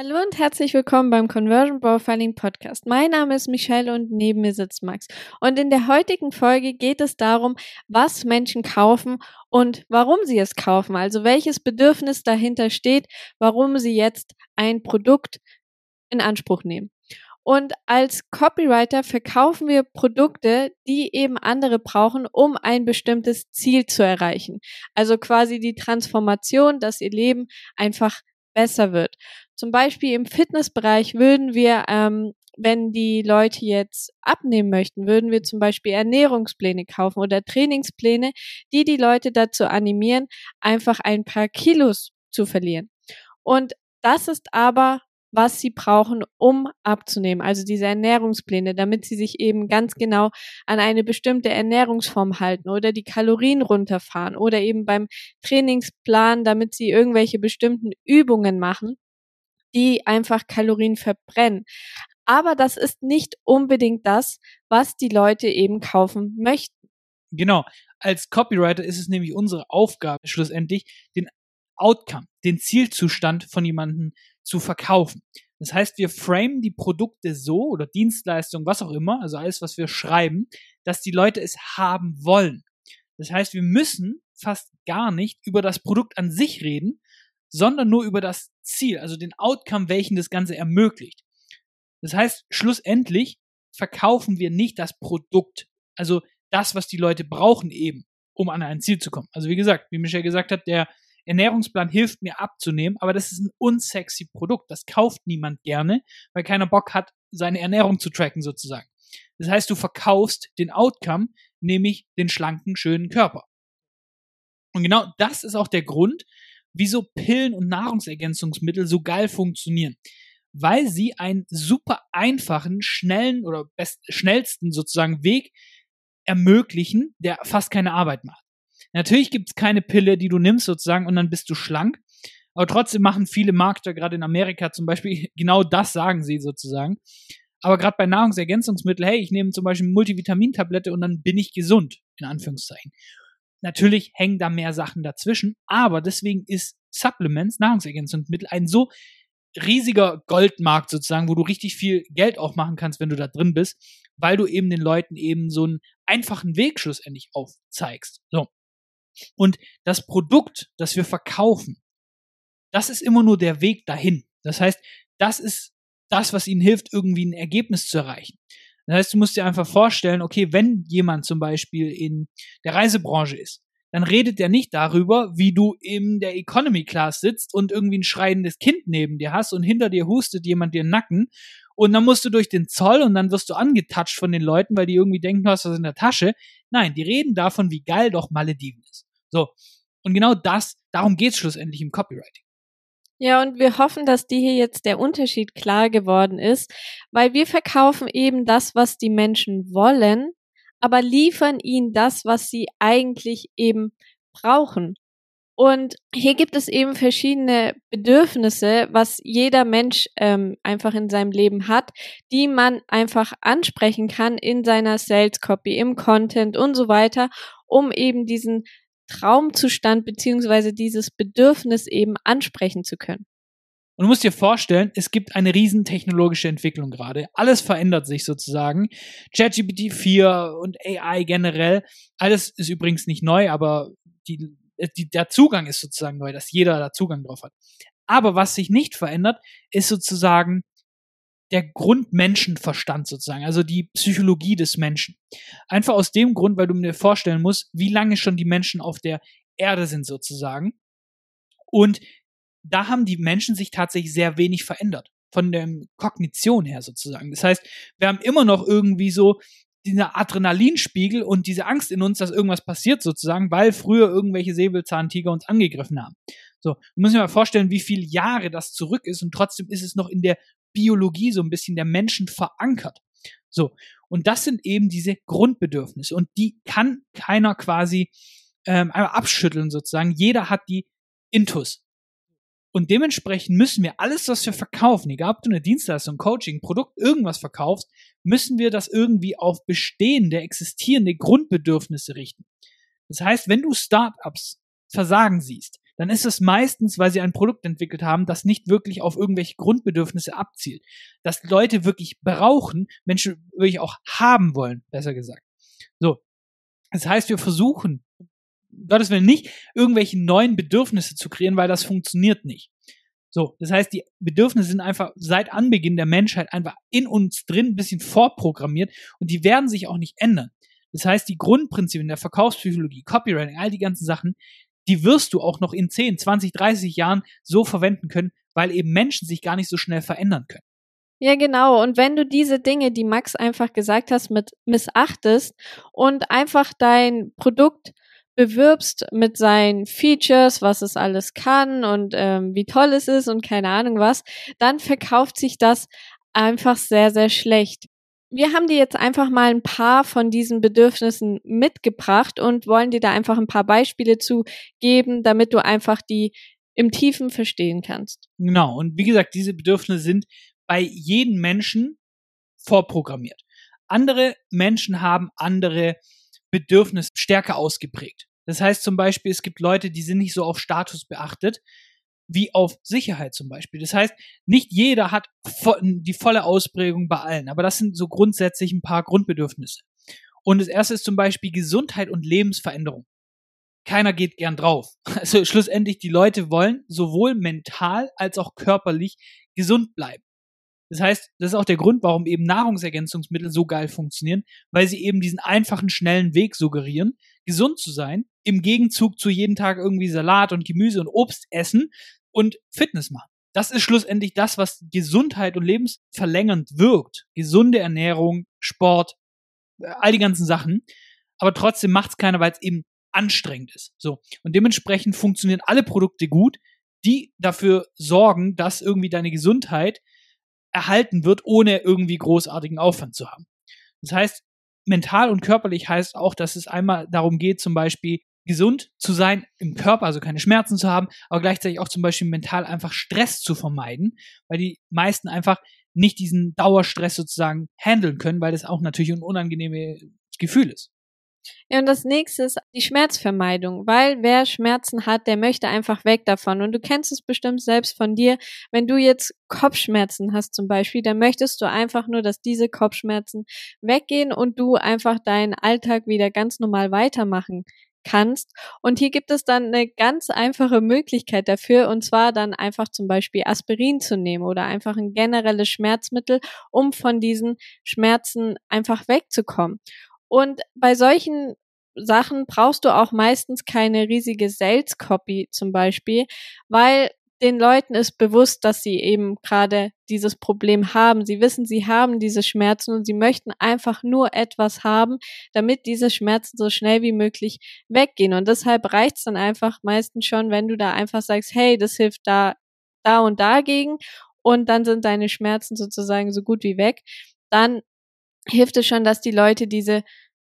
Hallo und herzlich willkommen beim Conversion Profiling Podcast. Mein Name ist Michelle und neben mir sitzt Max. Und in der heutigen Folge geht es darum, was Menschen kaufen und warum sie es kaufen. Also welches Bedürfnis dahinter steht, warum sie jetzt ein Produkt in Anspruch nehmen. Und als Copywriter verkaufen wir Produkte, die eben andere brauchen, um ein bestimmtes Ziel zu erreichen. Also quasi die Transformation, dass ihr Leben einfach besser wird. Zum Beispiel im Fitnessbereich würden wir, ähm, wenn die Leute jetzt abnehmen möchten, würden wir zum Beispiel Ernährungspläne kaufen oder Trainingspläne, die die Leute dazu animieren, einfach ein paar Kilos zu verlieren. Und das ist aber was sie brauchen, um abzunehmen. Also diese Ernährungspläne, damit sie sich eben ganz genau an eine bestimmte Ernährungsform halten oder die Kalorien runterfahren oder eben beim Trainingsplan, damit sie irgendwelche bestimmten Übungen machen, die einfach Kalorien verbrennen. Aber das ist nicht unbedingt das, was die Leute eben kaufen möchten. Genau. Als Copywriter ist es nämlich unsere Aufgabe, schlussendlich den Outcome, den Zielzustand von jemandem zu verkaufen. Das heißt, wir framen die Produkte so oder Dienstleistungen, was auch immer, also alles, was wir schreiben, dass die Leute es haben wollen. Das heißt, wir müssen fast gar nicht über das Produkt an sich reden, sondern nur über das Ziel, also den Outcome, welchen das Ganze ermöglicht. Das heißt, schlussendlich verkaufen wir nicht das Produkt, also das, was die Leute brauchen eben, um an ein Ziel zu kommen. Also wie gesagt, wie Michel gesagt hat, der Ernährungsplan hilft mir abzunehmen, aber das ist ein unsexy Produkt. Das kauft niemand gerne, weil keiner Bock hat, seine Ernährung zu tracken sozusagen. Das heißt, du verkaufst den Outcome, nämlich den schlanken, schönen Körper. Und genau das ist auch der Grund, wieso Pillen und Nahrungsergänzungsmittel so geil funktionieren. Weil sie einen super einfachen, schnellen oder best, schnellsten sozusagen Weg ermöglichen, der fast keine Arbeit macht. Natürlich gibt es keine Pille, die du nimmst sozusagen und dann bist du schlank. Aber trotzdem machen viele Markter, gerade in Amerika zum Beispiel, genau das sagen sie sozusagen. Aber gerade bei Nahrungsergänzungsmitteln, hey, ich nehme zum Beispiel Multivitamintablette und dann bin ich gesund, in Anführungszeichen. Natürlich hängen da mehr Sachen dazwischen, aber deswegen ist Supplements, Nahrungsergänzungsmittel, ein so riesiger Goldmarkt sozusagen, wo du richtig viel Geld auch machen kannst, wenn du da drin bist, weil du eben den Leuten eben so einen einfachen Weg schlussendlich aufzeigst. So. Und das Produkt, das wir verkaufen, das ist immer nur der Weg dahin. Das heißt, das ist das, was ihnen hilft, irgendwie ein Ergebnis zu erreichen. Das heißt, du musst dir einfach vorstellen, okay, wenn jemand zum Beispiel in der Reisebranche ist, dann redet der nicht darüber, wie du in der Economy Class sitzt und irgendwie ein schreiendes Kind neben dir hast und hinter dir hustet jemand dir Nacken und dann musst du durch den Zoll und dann wirst du angetatscht von den Leuten, weil die irgendwie denken, du hast was in der Tasche. Nein, die reden davon, wie geil doch Malediven ist. So. Und genau das, darum geht es schlussendlich im Copywriting. Ja, und wir hoffen, dass dir hier jetzt der Unterschied klar geworden ist, weil wir verkaufen eben das, was die Menschen wollen, aber liefern ihnen das, was sie eigentlich eben brauchen. Und hier gibt es eben verschiedene Bedürfnisse, was jeder Mensch ähm, einfach in seinem Leben hat, die man einfach ansprechen kann in seiner Sales Copy, im Content und so weiter, um eben diesen Traumzustand beziehungsweise dieses Bedürfnis eben ansprechen zu können. Und du musst dir vorstellen, es gibt eine riesen technologische Entwicklung gerade. Alles verändert sich sozusagen. ChatGPT 4 und AI generell. Alles ist übrigens nicht neu, aber die, die, der Zugang ist sozusagen neu, dass jeder da Zugang drauf hat. Aber was sich nicht verändert, ist sozusagen der Grundmenschenverstand sozusagen, also die Psychologie des Menschen. Einfach aus dem Grund, weil du mir vorstellen musst, wie lange schon die Menschen auf der Erde sind sozusagen. Und da haben die Menschen sich tatsächlich sehr wenig verändert. Von der Kognition her sozusagen. Das heißt, wir haben immer noch irgendwie so dieser Adrenalinspiegel und diese Angst in uns, dass irgendwas passiert sozusagen, weil früher irgendwelche Säbelzahntiger uns angegriffen haben. So, musst dir mal vorstellen, wie viele Jahre das zurück ist und trotzdem ist es noch in der Biologie so ein bisschen der Menschen verankert. So. Und das sind eben diese Grundbedürfnisse. Und die kann keiner quasi ähm, einmal abschütteln sozusagen. Jeder hat die Intus. Und dementsprechend müssen wir alles, was wir verkaufen, egal ob du eine Dienstleistung, Coaching, Produkt, irgendwas verkaufst, müssen wir das irgendwie auf bestehende, existierende Grundbedürfnisse richten. Das heißt, wenn du Startups versagen siehst, dann ist es meistens, weil sie ein Produkt entwickelt haben, das nicht wirklich auf irgendwelche Grundbedürfnisse abzielt. Das Leute wirklich brauchen, Menschen wirklich auch haben wollen, besser gesagt. So. Das heißt, wir versuchen, Gottes Willen nicht, irgendwelche neuen Bedürfnisse zu kreieren, weil das funktioniert nicht. So, das heißt, die Bedürfnisse sind einfach seit Anbeginn der Menschheit einfach in uns drin ein bisschen vorprogrammiert und die werden sich auch nicht ändern. Das heißt, die Grundprinzipien der Verkaufspsychologie, Copywriting, all die ganzen Sachen, die wirst du auch noch in 10, 20, 30 Jahren so verwenden können, weil eben Menschen sich gar nicht so schnell verändern können. Ja, genau. Und wenn du diese Dinge, die Max einfach gesagt hast, mit missachtest und einfach dein Produkt bewirbst mit seinen Features, was es alles kann und ähm, wie toll es ist und keine Ahnung was, dann verkauft sich das einfach sehr, sehr schlecht. Wir haben dir jetzt einfach mal ein paar von diesen Bedürfnissen mitgebracht und wollen dir da einfach ein paar Beispiele zu geben, damit du einfach die im Tiefen verstehen kannst. Genau. Und wie gesagt, diese Bedürfnisse sind bei jedem Menschen vorprogrammiert. Andere Menschen haben andere Bedürfnisse stärker ausgeprägt. Das heißt zum Beispiel, es gibt Leute, die sind nicht so auf Status beachtet, wie auf Sicherheit zum Beispiel. Das heißt, nicht jeder hat die volle Ausprägung bei allen, aber das sind so grundsätzlich ein paar Grundbedürfnisse. Und das erste ist zum Beispiel Gesundheit und Lebensveränderung. Keiner geht gern drauf. Also schlussendlich, die Leute wollen sowohl mental als auch körperlich gesund bleiben. Das heißt, das ist auch der Grund, warum eben Nahrungsergänzungsmittel so geil funktionieren, weil sie eben diesen einfachen, schnellen Weg suggerieren, gesund zu sein, im Gegenzug zu jeden Tag irgendwie Salat und Gemüse und Obst essen und Fitness machen. Das ist schlussendlich das, was Gesundheit und lebensverlängernd wirkt. Gesunde Ernährung, Sport, äh, all die ganzen Sachen. Aber trotzdem macht es keiner, weil es eben anstrengend ist. So. Und dementsprechend funktionieren alle Produkte gut, die dafür sorgen, dass irgendwie deine Gesundheit erhalten wird, ohne irgendwie großartigen Aufwand zu haben. Das heißt, mental und körperlich heißt auch, dass es einmal darum geht, zum Beispiel gesund zu sein im Körper, also keine Schmerzen zu haben, aber gleichzeitig auch zum Beispiel mental einfach Stress zu vermeiden, weil die meisten einfach nicht diesen Dauerstress sozusagen handeln können, weil das auch natürlich ein unangenehmes Gefühl ist. Ja, und das nächste ist die Schmerzvermeidung, weil wer Schmerzen hat, der möchte einfach weg davon. Und du kennst es bestimmt selbst von dir. Wenn du jetzt Kopfschmerzen hast zum Beispiel, dann möchtest du einfach nur, dass diese Kopfschmerzen weggehen und du einfach deinen Alltag wieder ganz normal weitermachen kannst. Und hier gibt es dann eine ganz einfache Möglichkeit dafür, und zwar dann einfach zum Beispiel Aspirin zu nehmen oder einfach ein generelles Schmerzmittel, um von diesen Schmerzen einfach wegzukommen. Und bei solchen Sachen brauchst du auch meistens keine riesige Sales Copy zum Beispiel, weil den Leuten ist bewusst, dass sie eben gerade dieses Problem haben. Sie wissen, sie haben diese Schmerzen und sie möchten einfach nur etwas haben, damit diese Schmerzen so schnell wie möglich weggehen. Und deshalb reicht es dann einfach meistens schon, wenn du da einfach sagst, hey, das hilft da, da und dagegen und dann sind deine Schmerzen sozusagen so gut wie weg. Dann hilft es schon, dass die Leute diese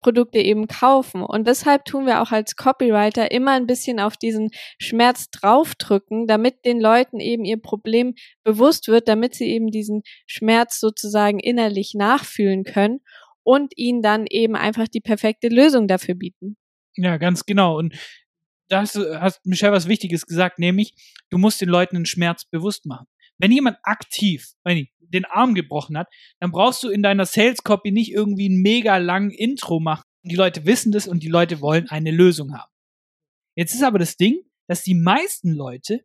Produkte eben kaufen. Und deshalb tun wir auch als Copywriter immer ein bisschen auf diesen Schmerz draufdrücken, damit den Leuten eben ihr Problem bewusst wird, damit sie eben diesen Schmerz sozusagen innerlich nachfühlen können und ihnen dann eben einfach die perfekte Lösung dafür bieten. Ja, ganz genau. Und da hast, hast Michelle was Wichtiges gesagt, nämlich du musst den Leuten den Schmerz bewusst machen. Wenn jemand aktiv ich, den Arm gebrochen hat, dann brauchst du in deiner Sales Copy nicht irgendwie einen mega langen Intro machen. Die Leute wissen das und die Leute wollen eine Lösung haben. Jetzt ist aber das Ding, dass die meisten Leute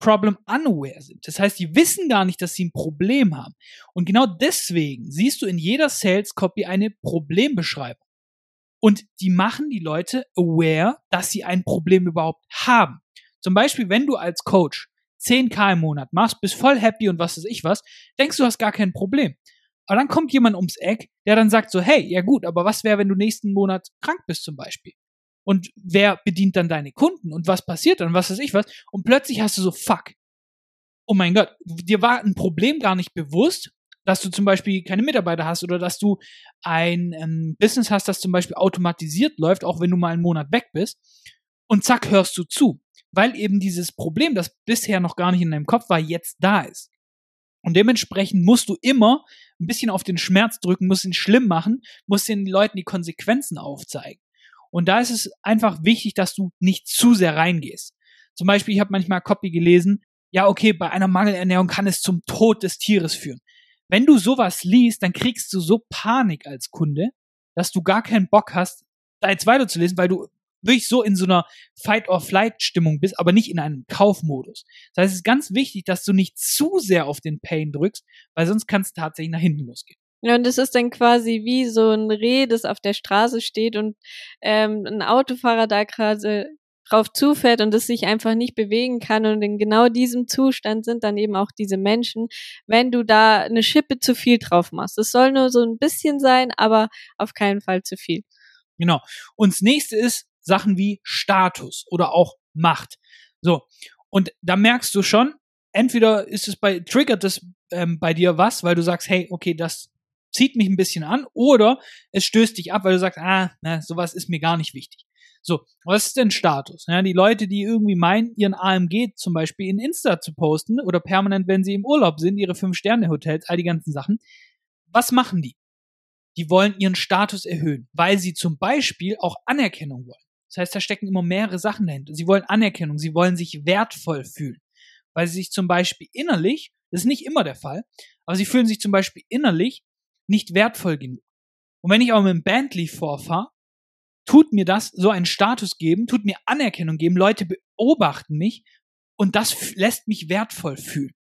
problem unaware sind. Das heißt, die wissen gar nicht, dass sie ein Problem haben. Und genau deswegen siehst du in jeder Sales Copy eine Problembeschreibung. Und die machen die Leute aware, dass sie ein Problem überhaupt haben. Zum Beispiel, wenn du als Coach 10k im Monat machst, bist voll happy und was weiß ich was, denkst du hast gar kein Problem. Aber dann kommt jemand ums Eck, der dann sagt so, hey, ja gut, aber was wäre, wenn du nächsten Monat krank bist zum Beispiel? Und wer bedient dann deine Kunden? Und was passiert dann? Was weiß ich was? Und plötzlich hast du so, fuck. Oh mein Gott, dir war ein Problem gar nicht bewusst, dass du zum Beispiel keine Mitarbeiter hast oder dass du ein ähm, Business hast, das zum Beispiel automatisiert läuft, auch wenn du mal einen Monat weg bist. Und zack, hörst du zu weil eben dieses Problem, das bisher noch gar nicht in deinem Kopf war, jetzt da ist. Und dementsprechend musst du immer ein bisschen auf den Schmerz drücken, musst ihn schlimm machen, musst den Leuten die Konsequenzen aufzeigen. Und da ist es einfach wichtig, dass du nicht zu sehr reingehst, Zum Beispiel, ich habe manchmal Copy gelesen, ja, okay, bei einer Mangelernährung kann es zum Tod des Tieres führen. Wenn du sowas liest, dann kriegst du so Panik als Kunde, dass du gar keinen Bock hast, da jetzt weiterzulesen, weil du wirklich so in so einer Fight-or-Flight-Stimmung bist, aber nicht in einem Kaufmodus. Das heißt, es ist ganz wichtig, dass du nicht zu sehr auf den Pain drückst, weil sonst kann es tatsächlich nach hinten losgehen. Ja, und das ist dann quasi wie so ein Reh, das auf der Straße steht und ähm, ein Autofahrer da gerade drauf zufährt und es sich einfach nicht bewegen kann. Und in genau diesem Zustand sind dann eben auch diese Menschen, wenn du da eine Schippe zu viel drauf machst. Es soll nur so ein bisschen sein, aber auf keinen Fall zu viel. Genau. Und das nächste ist Sachen wie Status oder auch Macht. So. Und da merkst du schon, entweder ist es bei, triggert es ähm, bei dir was, weil du sagst, hey, okay, das zieht mich ein bisschen an, oder es stößt dich ab, weil du sagst, ah, na, sowas ist mir gar nicht wichtig. So, was ist denn Status? Ja, die Leute, die irgendwie meinen, ihren AMG zum Beispiel in Insta zu posten oder permanent, wenn sie im Urlaub sind, ihre Fünf-Sterne-Hotels, all die ganzen Sachen, was machen die? Die wollen ihren Status erhöhen, weil sie zum Beispiel auch Anerkennung wollen. Das heißt, da stecken immer mehrere Sachen dahinter. Sie wollen Anerkennung, sie wollen sich wertvoll fühlen, weil sie sich zum Beispiel innerlich, das ist nicht immer der Fall, aber sie fühlen sich zum Beispiel innerlich nicht wertvoll genug. Und wenn ich auch mit dem Bentley vorfahre, tut mir das so einen Status geben, tut mir Anerkennung geben, Leute beobachten mich und das lässt mich wertvoll fühlen.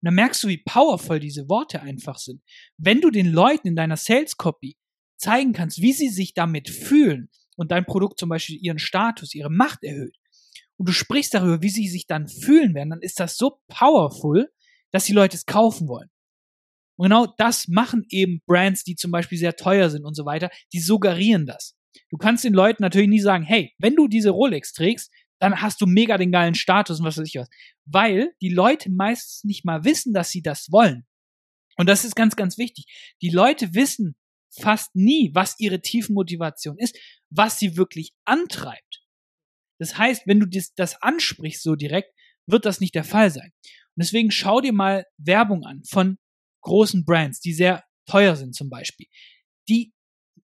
Und dann merkst du, wie powerful diese Worte einfach sind. Wenn du den Leuten in deiner Sales Copy zeigen kannst, wie sie sich damit fühlen und dein Produkt zum Beispiel ihren Status, ihre Macht erhöht und du sprichst darüber, wie sie sich dann fühlen werden, dann ist das so powerful, dass die Leute es kaufen wollen. Und genau das machen eben Brands, die zum Beispiel sehr teuer sind und so weiter, die suggerieren das. Du kannst den Leuten natürlich nie sagen, hey, wenn du diese Rolex trägst, dann hast du mega den geilen Status und was weiß ich was. Weil die Leute meistens nicht mal wissen, dass sie das wollen. Und das ist ganz, ganz wichtig. Die Leute wissen fast nie, was ihre Tiefenmotivation ist, was sie wirklich antreibt. Das heißt, wenn du das, das ansprichst so direkt, wird das nicht der Fall sein. Und deswegen schau dir mal Werbung an von großen Brands, die sehr teuer sind zum Beispiel. Die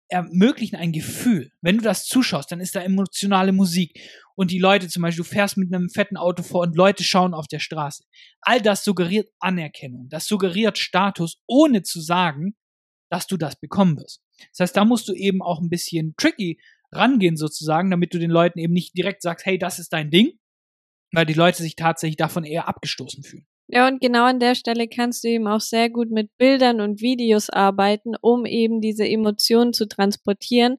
ermöglichen ein Gefühl. Wenn du das zuschaust, dann ist da emotionale Musik. Und die Leute zum Beispiel, du fährst mit einem fetten Auto vor und Leute schauen auf der Straße. All das suggeriert Anerkennung. Das suggeriert Status, ohne zu sagen, dass du das bekommen wirst. Das heißt, da musst du eben auch ein bisschen tricky rangehen sozusagen, damit du den Leuten eben nicht direkt sagst, hey, das ist dein Ding, weil die Leute sich tatsächlich davon eher abgestoßen fühlen. Ja, und genau an der Stelle kannst du eben auch sehr gut mit Bildern und Videos arbeiten, um eben diese Emotionen zu transportieren.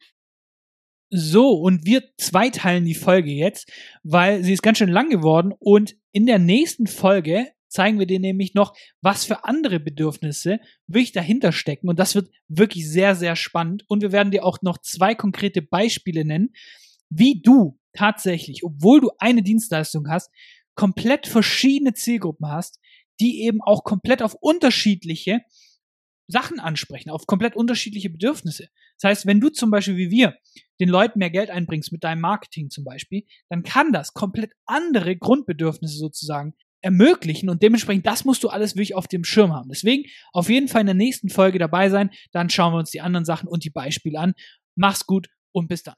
So, und wir zweiteilen die Folge jetzt, weil sie ist ganz schön lang geworden und in der nächsten Folge zeigen wir dir nämlich noch, was für andere Bedürfnisse wirklich dahinter stecken und das wird wirklich sehr, sehr spannend und wir werden dir auch noch zwei konkrete Beispiele nennen, wie du tatsächlich, obwohl du eine Dienstleistung hast, komplett verschiedene Zielgruppen hast, die eben auch komplett auf unterschiedliche Sachen ansprechen, auf komplett unterschiedliche Bedürfnisse. Das heißt, wenn du zum Beispiel wie wir den Leuten mehr Geld einbringst mit deinem Marketing zum Beispiel, dann kann das komplett andere Grundbedürfnisse sozusagen ermöglichen und dementsprechend das musst du alles wirklich auf dem Schirm haben. Deswegen auf jeden Fall in der nächsten Folge dabei sein, dann schauen wir uns die anderen Sachen und die Beispiele an. Mach's gut und bis dann.